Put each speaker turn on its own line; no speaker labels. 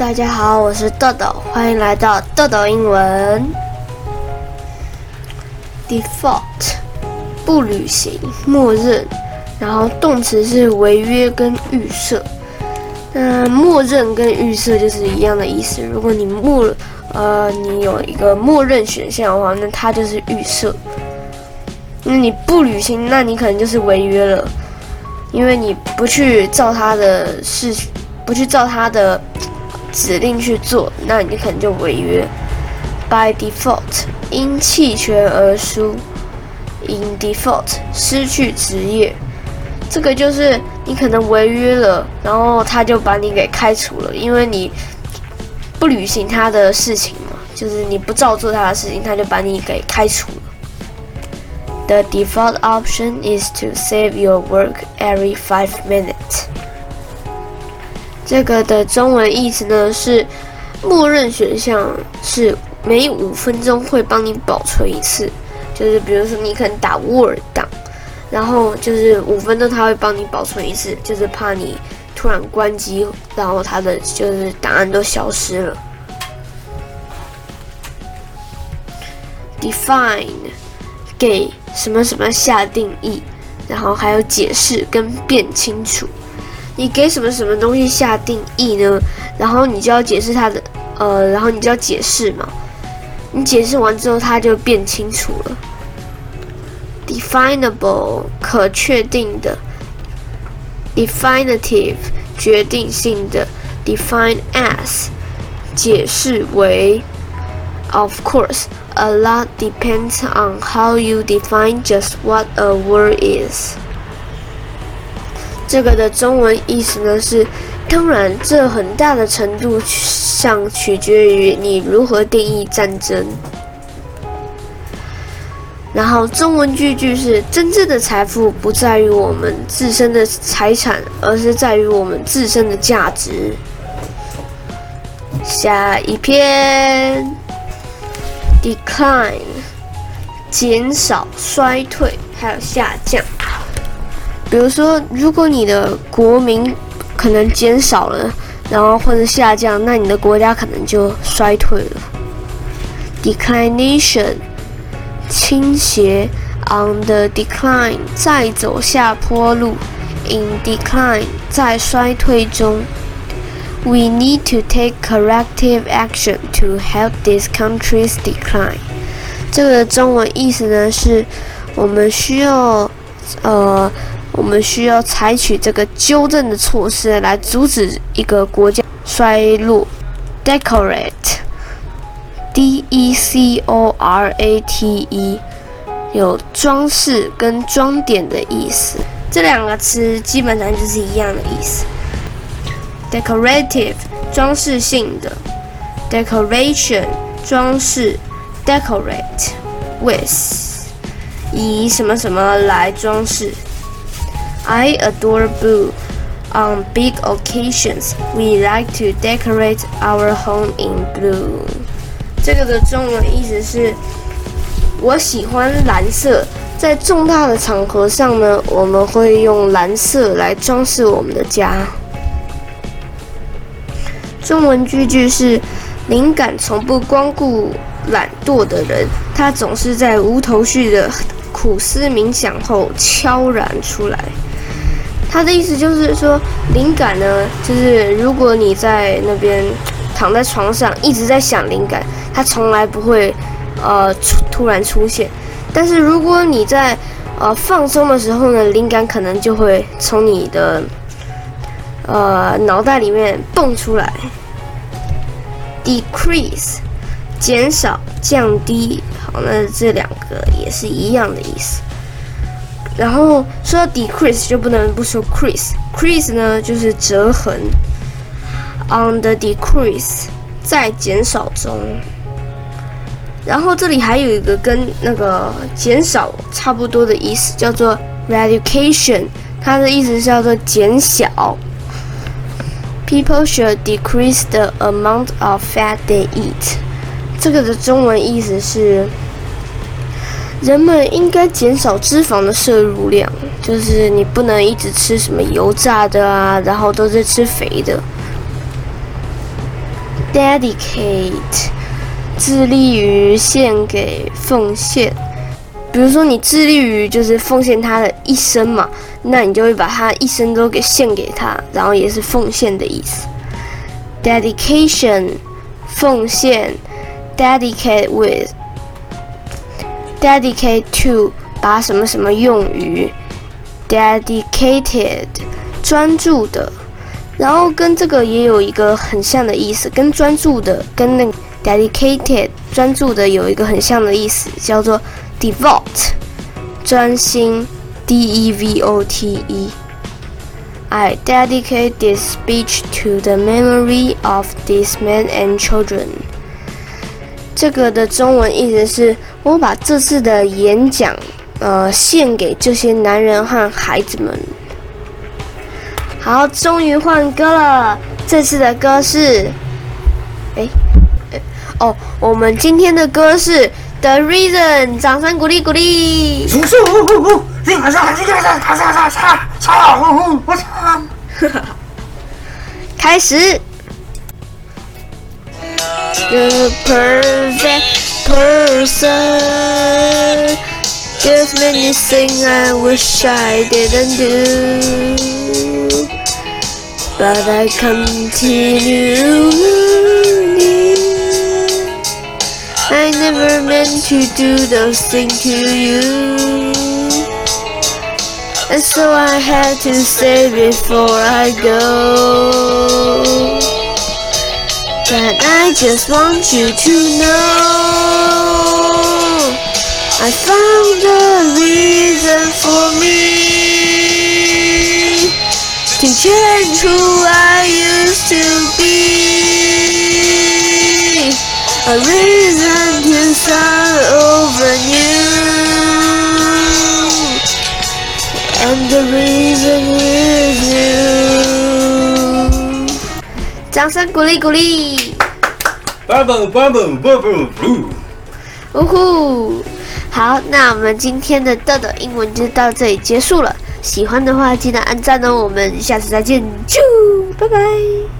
大家好，我是豆豆，欢迎来到豆豆英文。Default 不履行，默认，然后动词是违约跟预设。那默认跟预设就是一样的意思。如果你默呃你有一个默认选项的话，那它就是预设。那你不履行，那你可能就是违约了，因为你不去照他的事，不去照他的。指令去做，那你可能就违约。By default，因弃权而输。In default，失去职业。这个就是你可能违约了，然后他就把你给开除了，因为你不履行他的事情嘛，就是你不照做他的事情，他就把你给开除了。The default option is to save your work every five minutes. 这个的中文意思呢是，默认选项是每五分钟会帮你保存一次，就是比如说你可能打 Word 档，然后就是五分钟它会帮你保存一次，就是怕你突然关机，然后它的就是档案都消失了。Define 给什么什么下定义，然后还有解释跟变清楚。你给什么什么东西下定义呢？然后你就要解释它的，呃，然后你就要解释嘛。你解释完之后，它就变清楚了。Definable 可确定的，definitive 决定性的，define as 解释为。Of course, a lot depends on how you define just what a word is. 这个的中文意思呢是，当然，这很大的程度上取决于你如何定义战争。然后中文句句是：真正的财富不在于我们自身的财产，而是在于我们自身的价值。下一篇，decline，减少、衰退，还有下降。比如说，如果你的国民可能减少了，然后或者下降，那你的国家可能就衰退了。Declination，倾斜，on the decline，在走下坡路，in decline，在衰退中。We need to take corrective action to help these countries decline。这个中文意思呢是，我们需要，呃。我们需要采取这个纠正的措施来阻止一个国家衰落。Decorate，D-E-C-O-R-A-T-E，有装饰跟装点的意思。这两个词基本上就是一样的意思。Decorative，装饰性的。Decoration，装饰。Decorate，with，以什么什么来装饰。I adore blue. On big occasions, we like to decorate our home in blue. 这个的中文意思是：我喜欢蓝色。在重大的场合上呢，我们会用蓝色来装饰我们的家。中文句句是：灵感从不光顾懒惰的人，他总是在无头绪的苦思冥想后悄然出来。他的意思就是说，灵感呢，就是如果你在那边躺在床上一直在想灵感，它从来不会呃突然出现。但是如果你在呃放松的时候呢，灵感可能就会从你的呃脑袋里面蹦出来。Decrease，减少、降低，好，那这两个也是一样的意思。然后说到 decrease 就不能不说 crease，crease 呢就是折痕。On the decrease，在减少中。然后这里还有一个跟那个减少差不多的意思，叫做 reduction，它的意思是叫做减小。People should decrease the amount of fat they eat。这个的中文意思是。人们应该减少脂肪的摄入量，就是你不能一直吃什么油炸的啊，然后都是吃肥的。dedicate，致力于献给奉献。比如说你致力于就是奉献他的一生嘛，那你就会把他一生都给献给他，然后也是奉献的意思。dedication，奉献。dedicate with dedicate to，把什么什么用于，dedicated，专注的。然后跟这个也有一个很像的意思，跟专注的，跟那 dedicated 专注的有一个很像的意思，叫做 devote，专心，d e v o t e。I dedicate this speech to the memory of these men and children。这个的中文意思是我把这次的演讲，呃，献给这些男人和孩子们。好，终于换歌了。这次的歌是，哎，哦，我们今天的歌是《The Reason》，掌声鼓励鼓励。开始。The perfect person. There's many things I wish I didn't do. but I continue I never meant to do those things to you And so I had to say before I go That I just want you to know I found a reason for me to change who I used to be. A reason to start over new. And the reason is 掌声鼓励鼓励。
Bubble bubble bubble blue。
呜呼！好，那我们今天的豆豆英文就到这里结束了。喜欢的话，记得按赞哦！我们下次再见，啾，拜拜。